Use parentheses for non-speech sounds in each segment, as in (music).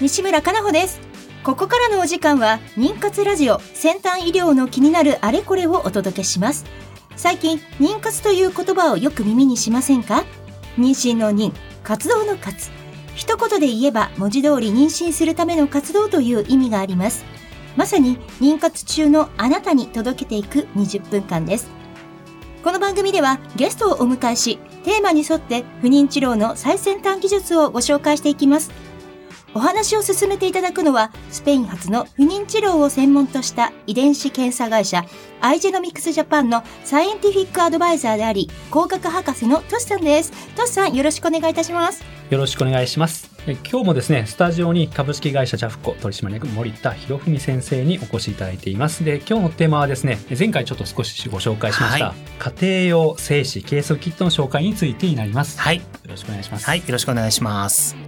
西村かなほです。ここからのお時間は妊活ラジオ先端医療の気になるあれこれをお届けします。最近妊活という言葉をよく耳にしませんか？妊娠の妊活動の活。一言で言えば文字通り妊娠するための活動という意味があります。まさに妊活中のあなたに届けていく20分間です。この番組ではゲストをお迎えしテーマに沿って不妊治療の最先端技術をご紹介していきます。お話を進めていただくのは、スペイン発の不妊治療を専門とした遺伝子検査会社、アイジェノミクスジャパンのサイエンティフィックアドバイザーであり、工学博士のトシさんです。トシさん、よろしくお願いいたします。よろしくお願いします。え今日もですね、スタジオに株式会社ジャフコ取締役森田博文先生にお越しいただいています。で、今日のテーマはですね、前回ちょっと少しご紹介しました、はい、家庭用精子計測キットの紹介についてになります。はい。よろしくお願いします。はい、よろしくお願いします。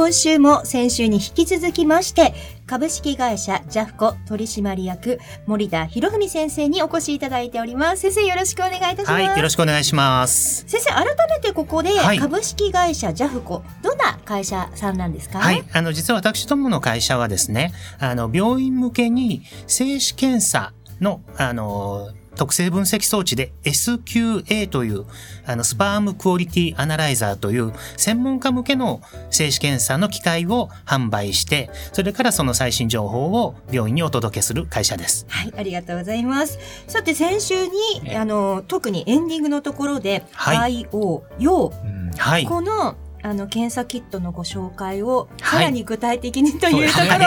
今週も先週に引き続きまして、株式会社ジャフコ取締役森田博文先生にお越しいただいております。先生よろしくお願いいたします。はい、よろしくお願いします。先生、改めてここで株式会社ジャフコ、どんな会社さんなんですか？はい、あの、実は私どもの会社はですね、あの、病院向けに精子検査の、あの、特性分析装置で SQA というあのスパームクオリティアナライザーという専門家向けの精子検査の機械を販売してそれからその最新情報を病院にお届けする会社です。はいありがとうございます。さて先週にあの特にエンディングのところで、はい、IO 用、はい、このあの検査キットのご紹介をさらに具体的にというところ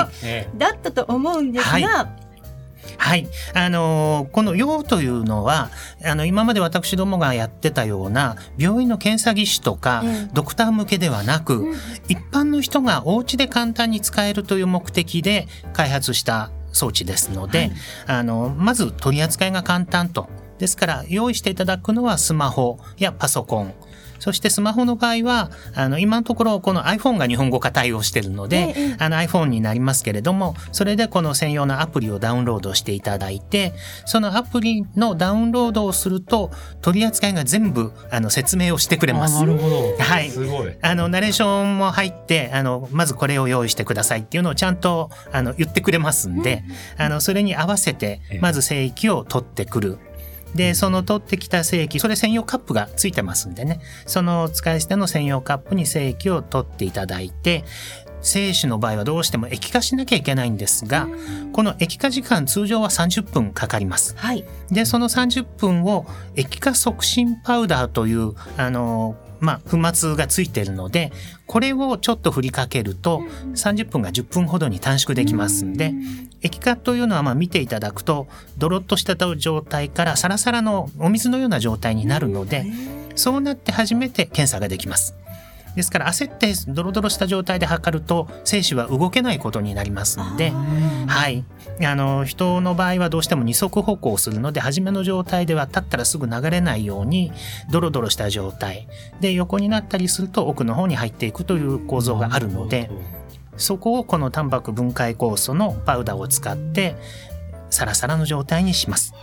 だったと思うんですが、はいはい。あのー、この用というのは、あの、今まで私どもがやってたような、病院の検査技師とか、ドクター向けではなく、うん、一般の人がお家で簡単に使えるという目的で開発した装置ですので、はい、あの、まず取り扱いが簡単と。ですから、用意していただくのはスマホやパソコン、そしてスマホの場合は、あの、今のところこの iPhone が日本語化対応しているので、ええ、あの iPhone になりますけれども、それでこの専用のアプリをダウンロードしていただいて、そのアプリのダウンロードをすると、取り扱いが全部、あの、説明をしてくれます。なるほど。はい。すごい。あの、ナレーションも入って、あの、まずこれを用意してくださいっていうのをちゃんと、あの、言ってくれますんで、あの、それに合わせて、まず聖域を取ってくる。で、その取ってきた精液、それ専用カップがついてますんでね、その使い捨ての専用カップに精液を取っていただいて、精子の場合はどうしても液化しなきゃいけないんですが、この液化時間通常は30分かかります。はい、で、その30分を液化促進パウダーという、あの、まあ、粉末がついてるので、これをちょっと振りかけると、30分が10分ほどに短縮できますんで、液化というのはまあ見ていただくと、ドロッとした状態からサラサラのお水のような状態になるので、そうなって初めて検査ができます。ですから焦ってドロドロした状態で測ると精子は動けないことになりますので、はい、あの人の場合はどうしても二足歩行するので初めの状態では立ったらすぐ流れないようにドロドロした状態。で横になったりすると奥の方に入っていくという構造があるのでそこをこのタンパク分解酵素のパウダーを使ってサラサラの状態にします。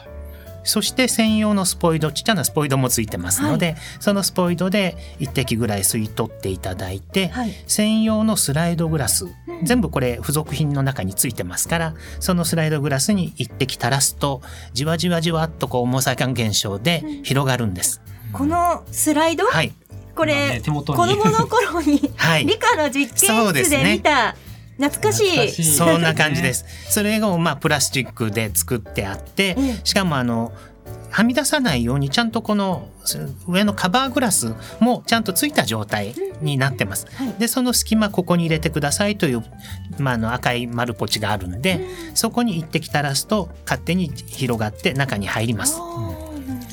そして専用のスポイド、ちっちゃなスポイドもついてますので、はい、そのスポイドで1滴ぐらい吸い取っていただいて、はい、専用のスライドグラス、全部これ付属品の中についてますから、そのスライドグラスに1滴垂らすと、じわじわじわっとこう重さ感現象で広がるんです。このスライド？はい。これ、ね、子供の頃に、(laughs) はい、理科の実験室で見た、懐かしい。そんな感じです。それをまあプラスチックで作ってあって、しかもあのはみ出さないようにちゃんとこの上のカバーグラスもちゃんとついた状態になってます。でその隙間ここに入れてくださいという、まあ、の赤い丸ポチがあるんで、そこに一滴垂らすと勝手に広がって中に入ります。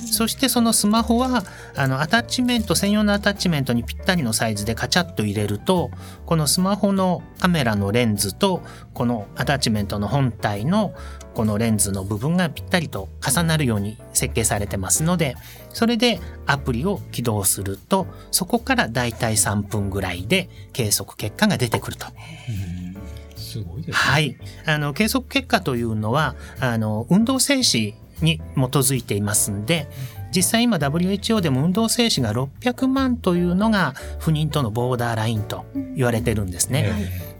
そしてそのスマホはあのアタッチメント専用のアタッチメントにぴったりのサイズでカチャッと入れるとこのスマホのカメラのレンズとこのアタッチメントの本体のこのレンズの部分がぴったりと重なるように設計されてますのでそれでアプリを起動するとそこからだいたい3分ぐらいで計測結果が出てくると。すごいですね。はい。あの、計測結果というのは、あの、運動静止に基づいていますんで、実際今 WHO でも運動静止が600万というのが不妊とのボーダーラインと言われてるんですね。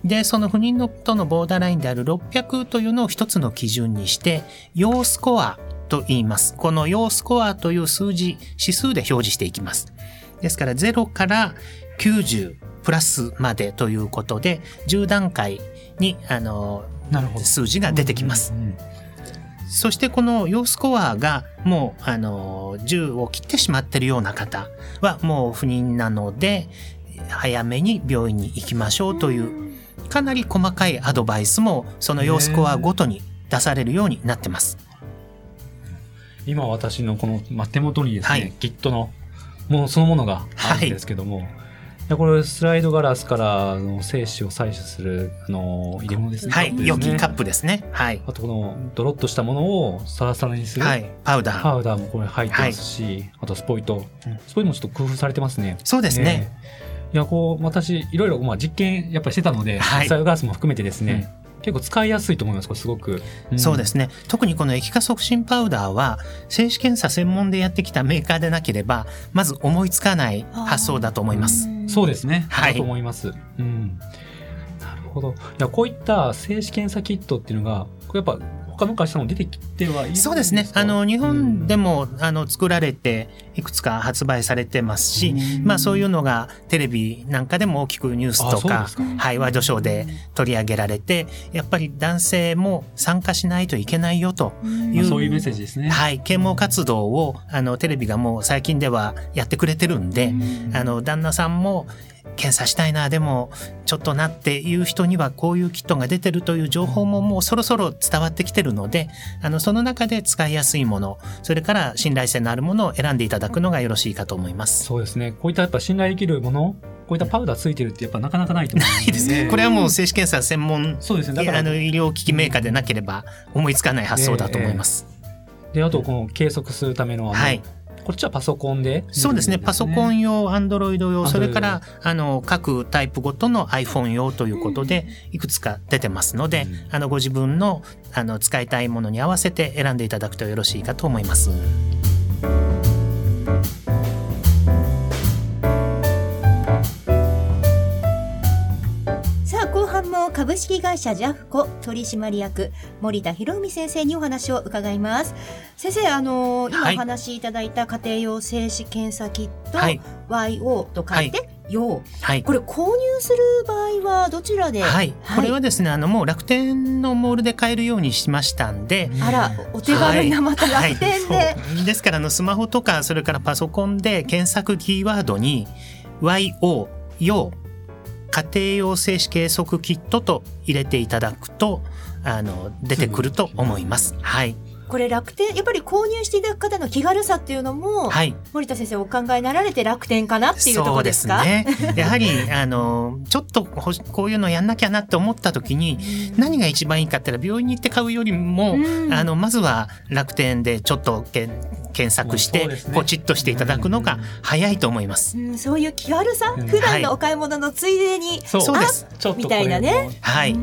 で、その不妊のとのボーダーラインである600というのを一つの基準にして、要スコアと言います。この要スコアという数字、指数で表示していきます。ですから0から90プラスまでということで、10段階に、あの。数字が出てきます。うんうんそしてこの要スコアがもう、あの、10を切ってしまっているような方はもう不妊なので、早めに病院に行きましょうという、かなり細かいアドバイスもその要スコアごとに出されるようになってます。今私のこのまあ手元にですね、はい Git のものそのものがあるんですけども、いやこれスライドガラスからあの精子を採取するあの入れ物ですね。はい。カップですね良きカップですね。はい。あとこのドロッとしたものをサラサラにする、はい。パウダー。パウダーもこれ入ってますし、あとスポイト、うんスポイトもちょっと工夫されてますね。そうですね。ええいやこう私いろいろまあ実験やっぱりしてたので、はいスライドガラスも含めてですね、結構使いやすいと思いますこれすごく。んそうですね。特にこの液化促進パウダーは、精子検査専門でやってきたメーカーでなければ、まず思いつかない発想だと思います。そうですね。はいだと思います。うん。なるほど。いや、こういった精子検査キットっていうのが、これやっぱ他の会社も出てきてはいるんですか？そうですね。あの、日本でも、あの、作られて、いくつか発売されてますし、まあそういうのがテレビなんかでも大きくニュースとかはい、ワイドショーで取り上げられて、やっぱり男性も参加しないといけないよという、まあそういうメッセージですね。はい、啓蒙活動を、あの、テレビがもう最近ではやってくれてるんで、あの、旦那さんも、検査したいな、でも、ちょっとなっていう人にはこういうキットが出てるという情報ももうそろそろ伝わってきてるので、あの、その中で使いやすいもの、それから信頼性のあるものを選んでいただくのがよろしいかと思います。そうですね。こういったやっぱ信頼できるもの、こういったパウダーついてるってやっぱなかなかないと思ですね。これはもう精子検査専門、そうですね。だからあの、医療機器メーカーでなければ思いつかない発想だと思います。であとこの計測するためのはい。こっちはパソコンで、そうですね。パソコン用、アンドロイド用、それから、あの、各タイプごとの iPhone 用ということで、いくつか出てますので、うんあの、ご自分の、あの、使いたいものに合わせて選んでいただくとよろしいかと思います。株式会社ジャフコ取締役森田博文先生にお話を伺います。先生あのー今はい。お話しいただいた家庭用精子検査キット、はい。YO と書いて、用はい。これ購入する場合はどちらで？はい。これはですね、あの、もう楽天のモールで買えるようにしましたんで、あらお手軽なまたはい。楽天で、はいですからあのスマホとかそれからパソコンで検索キーワードに YO 用家庭用精子計測キットと入れていただくとあの出てくると思います。はい、これ楽天やっぱり購入していただく方の気軽さっていうのも、はい、森田先生お考えになられて楽天かなっていうところですか？そうですね。(laughs) やはりあのちょっとこういうのやんなきゃなって思った時に何が一番いいかって言ったら病院に行って買うよりも、うん。あのまずは楽天でちょっとけん検索してポチッとしていただくのが早いと思います。うん、そういう気軽さ、うん普段のお買い物のついでに、そうそうです。ちょっとこれみたい。なねはい。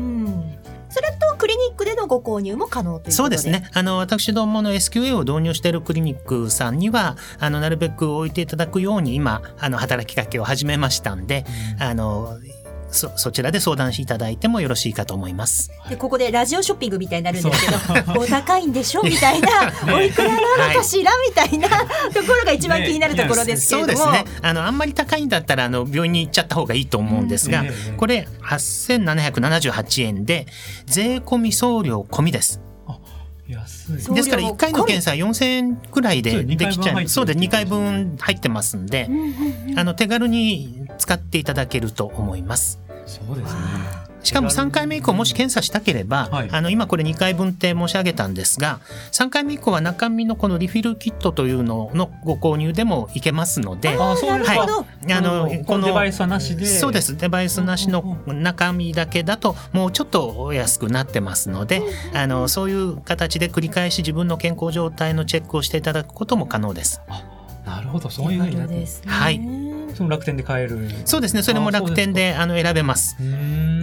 ご購入も可能というそうですね。あの、私どもの SQA を導入しているクリニックさんには、あの、なるべく置いていただくように今、あの、働きかけを始めましたんで、あの、そ、そちらで相談していただいてもよろしいかと思います。でここでラジオショッピングみたいになるんですけどお高いんでしょみたいな (laughs) おいくらなのかしらみたいなところが一番気になるところですけれども、そうですね。あの、あんまり高いんだったら、あの、病院に行っちゃった方がいいと思うんですが、うんええこれ、8778円で、税込み送料込みです。安い。ですから、1回の検査4000円くらいでできちゃう。そうで、2 2回回分入ってますんであの手軽に使っていただけると思います。そうですね。しかも3回目以降もし検査したければ、はい。あの今これ2回分って申し上げたんですが3回目以降は中身のこのリフィルキットというののご購入でもいけますので。あそうですあのこのデバイスはなしで。そうです。デバイスなしの中身だけだともうちょっとお安くなってますのであのそういう形で繰り返し自分の健康状態のチェックをしていただくことも可能です。なるほど。そういうふうになって。ですね。はいその楽天で買えるそうですねそれも楽天であの選べます。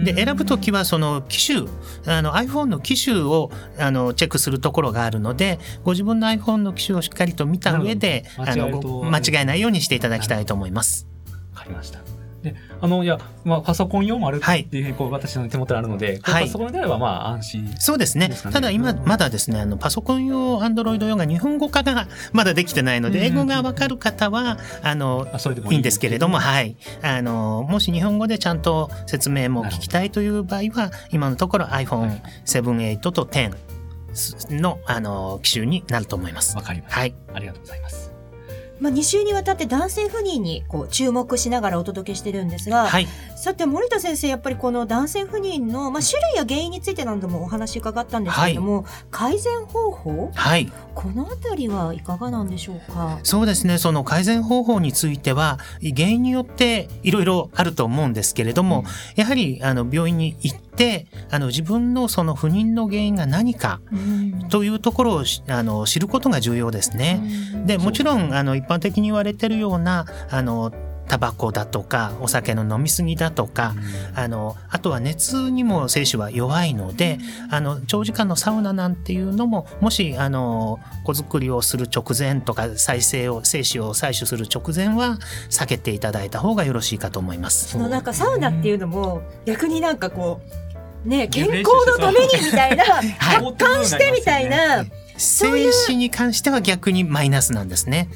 で選ぶときはその機種あの iPhone の機種をあのチェックするところがあるのでご自分の iPhone の機種をしっかりと見た上であの間違えないようにしていただきたいと思います。わかりました。で、あの、いや、まあ、パソコン用もあるっていうふうに、こう、私の手元にあるので、はいパソコンであれば、まあ、安心。そうですねただ今まだですねあのパソコン用 Android 用が日本語化がまだできてないので英語がわかる方はあのいいんですけれども、はい。あの、もし日本語でちゃんと説明も聞きたいという場合は、今のところ iPhone7、8と10の、あの、機種になると思いますわ。かりました。はい。ありがとうございます。まあ、2週にわたって男性不妊にこう注目しながらお届けしてるんですが、はい。さて森田先生やっぱりこの男性不妊の、まあ、種類や原因について何度もお話伺ったんですけれども、改善方法はい。このあたりはいかがなんでしょうか？そうですね。その改善方法については、原因によっていろいろあると思うんですけれども、やはり、あの、病院に行って、あの、自分のその不妊の原因が何かうん。というところをしあの知ることが重要ですね。でもちろんあの一般的に言われてるようなあのタバコだとかお酒の飲み過ぎだとかあのあとは熱にも精子は弱いのであの長時間のサウナなんていうのももしあの子作りをする直前とか再生を精子を採取する直前は避けていただいた方がよろしいかと思います。そのなんかサウナっていうのも逆になんかこうね健康のためにみたいな (laughs) 発汗してみたいな精子に関しては逆にマイナスなんですね。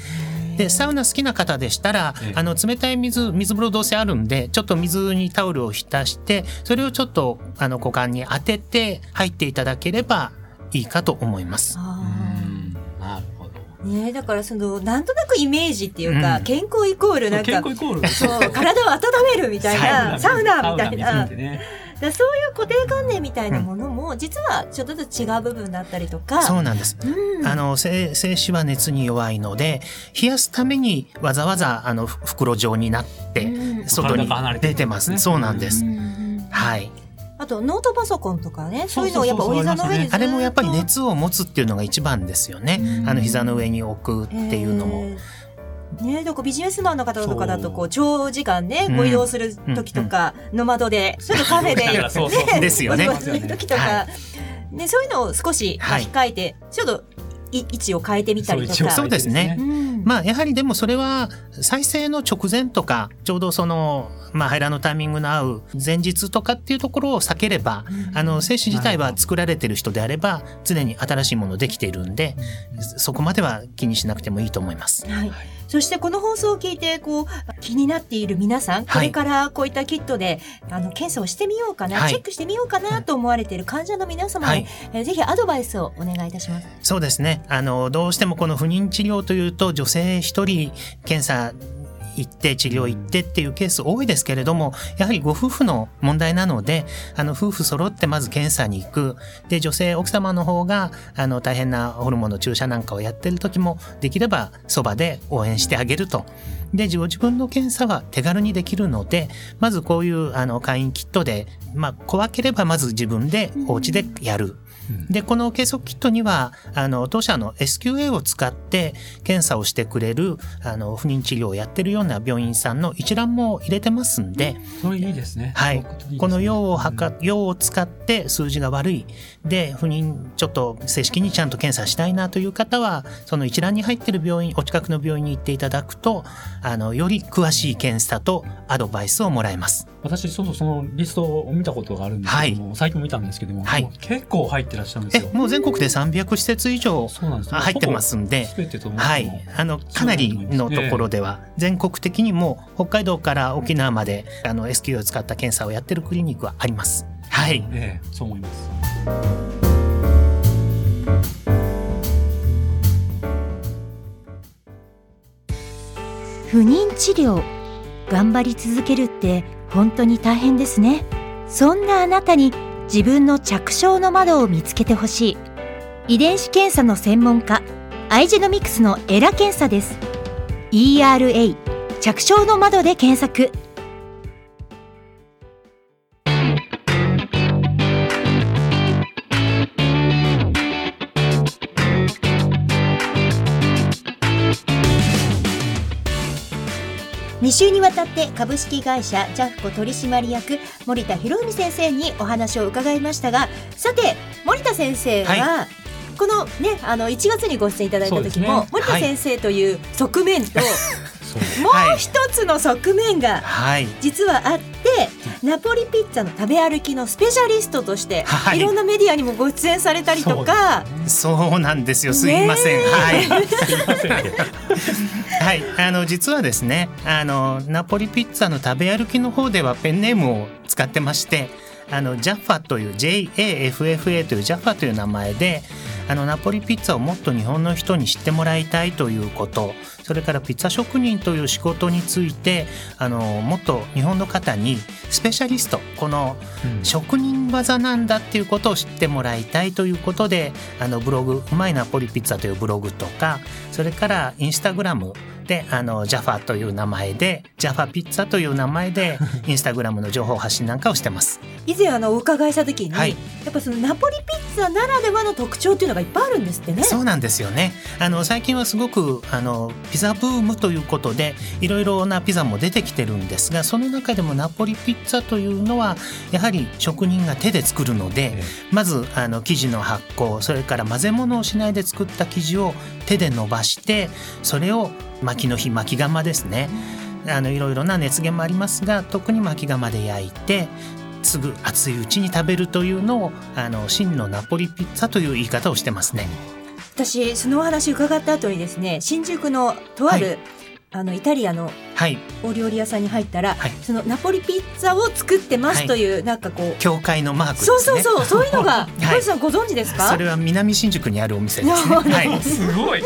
でサウナ好きな方でしたら、ええ。あの冷たい水水風呂どうせあるんでちょっと水にタオルを浸してそれをちょっとあの股間に当てて入っていただければいいかと思います。あうん。なるほど。ーねだからそのなんとなくイメージっていうか、うん。健康イコールなんか健康イコール。そう体を温めるみたいな (laughs) サウナみたいなだそういう固定観念みたいなものも、実はちょっとずつ違う部分だったりとかそうなんです。うんあの精精子は熱に弱いので冷やすためにわざわざあのふ袋状になってうん外に出てます。ねそうなんです。はい。あとノートパソコンとかねそそうういうのをやっぱお膝の上にずっとあれもやっぱり熱を持つっていうのが一番ですよね。うんあの膝の上に置くっていうのも。えーね、だからビジネスマンの方とかだとこそう。う長時間ね、うん。ご移動する時とか、ノマドでちょっとカフェでそうそうそう。(laughs) ですよね。する時とか、はね、そういうのを少し控えて、ちょっとい位置を変えてみたりとか。そうですね。うん。まあやはりでもそれは再生の直前とかちょうどそのまあ排卵のタイミングの合う前日とかっていうところを避ければあの精子自体は作られてる人であれば常に新しいものできているんでそこまでは気にしなくてもいいと思います。はい、そしてこの放送を聞いてこう気になっている皆さん、これからこういったキットであの検査をしてみようかな、はいチェックしてみようかなと思われている患者の皆様に、はいえーぜひアドバイスをお願いいたします。そうですね。あの、どうしてもこの不妊治療というと、女性一人検査行って治療行ってっていうケース多いですけれども、やはりご夫婦の問題なので、あの、夫婦揃ってまず検査に行く。で、女性、奥様の方が、あの、大変なホルモンの注射なんかをやってる時も、できればそばで応援してあげると。で、自自分の検査は手軽にできるので、まずこういう、あの、会員キットで、まあ、怖ければまず自分でお家でやる。で、この計測キットには、あの、当社の SQA を使って検査をしてくれる、あの、不妊治療をやってるような病院さんの一覧も入れてますんで、いいですね。はい。ね。この用を測っ、用を使って数字が悪い。で、不妊、ちょっと正式にちゃんと検査したいなという方は、その一覧に入ってる病院、お近くの病院に行っていただくと、あの、より詳しい検査とアドバイスをもらえます。私、そうそう、そのリストを見たことがあるんですけども、最近も見たんですけども、はい。結構入ってらっしゃるんですえよ。、もう全国で300施設以上入ってますんで、はい、あのかなりのところでは全国的にも北海道から沖縄まであの SQ を使った検査をやってるクリニックはあります。はい、ええ、そう思います。不妊治療。頑張り続けるって本当に大変ですね。そんなあなたに自分の着床の窓を見つけてほしい。遺伝子検査の専門家アイジェノミクスのエラ検査です。ERA 着床の窓で検索。週にわたって株式会社ジャフコ取締役森田博文先生にお話を伺いましたがさて森田先生は、はこのねあの1月にご出演いただいた時も、ね。森田先生という側面と、(laughs) そうもう一つの側面がはい。実はあってナポリピッツァの食べ歩きのスペシャリストとして、はい。い、ろんなメディアにもご出演されたりとか。そうなんですよ。すいません、はいすい。ませんはい、あの実はですねあのナポリピッツァの食べ歩きの方ではペンネームを使ってましてあのジャッファという JAFFA というジャッファという名前であのナポリピッツァをもっと日本の人に知ってもらいたいということ。それからピッツァ職人という仕事についてあのもっと日本の方にスペシャリスト。このうん。職人技なんだっていうことを知ってもらいたいということであのブログ「うまいナポリピッツァ」というブログとかそれからインスタグラムであのジャファという名前でジャファピッツァという名前でインスタグラムの情報発信なんかをしてます。以前あのお伺いした時に、はいやっぱそのナポリピッツァならではの特徴っていうのがいっぱいあるんですってね。そうなんですよねあの最近はすごくあのピザブームということでいろいろなピザも出てきてるんですがその中でもナポリピッツァというのはやはり職人が手で作るので、えまずあの生地の発酵それから混ぜ物をしないで作った生地を手で伸ばしてそれを巻きの日巻き窯ですね。あのいろいろな熱源もありますが特に巻き窯で焼いてすぐ熱いうちに食べるというのをあの真のナポリピッツァという言い方をしてますね。私そのお話伺った後にですね新宿のとある、はい。あのイタリアのはい。お料理屋さんに入ったら、はい。そのナポリピッツァを作ってますという、なんかこう教会のマークですね。そうそうそうそういうのが (laughs) い。小石さんご存知ですか？それは南新宿にあるお店ですね。(laughs) す。ごい。あ、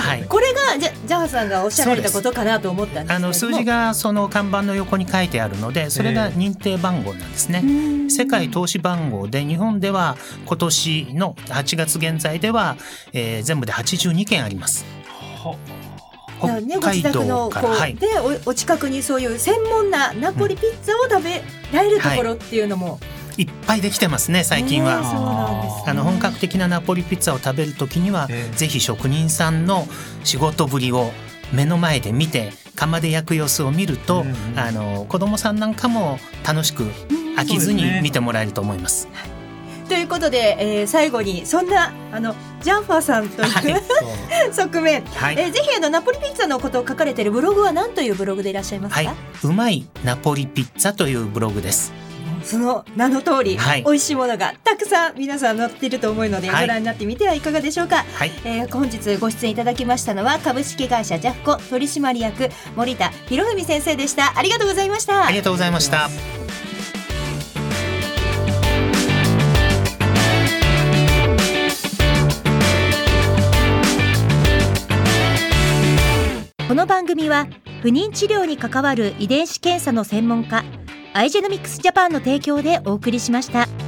はい。これがじゃジャハさんがおっしゃられたことかなと思ったんですけれども。あの数字がその看板の横に書いてあるので、それが認定番号なんですね。うん。世界投資番号で日本では今年の8月現在では、えー全部で82件あります。だからね、ご北海自宅のこう、はい、でおお近くにそういう専門なナポリピッツァを食べられるところっていうのも、いっぱいできてますね最近は。ねそうなんですね。あの本格的なナポリピッツァを食べるときには、ええ。ぜひ職人さんの仕事ぶりを目の前で見て窯で焼く様子を見ると、うんうんあの子供さんなんかも楽しく飽きずに見てもらえると思います。ということで、えー最後にそんなあのジャンファーさんという、(laughs) はい。(laughs) 側面、はい、えーぜひあのナポリピッツァのことを書かれているブログは何というブログでいらっしゃいますか、はい、うまいナポリピッツァというブログです。その名の通り、はい。美味しいものがたくさん皆さん載っていると思うので、はい。ご覧になってみてはいかがでしょうか、はい、えー本日ご出演いただきましたのは株式会社ジャフコ取締役森田博文先生でした。ありがとうございました。ありがとうございました。この番組は不妊治療に関わる遺伝子検査の専門家アイジェノミクスジャパンの提供でお送りしました。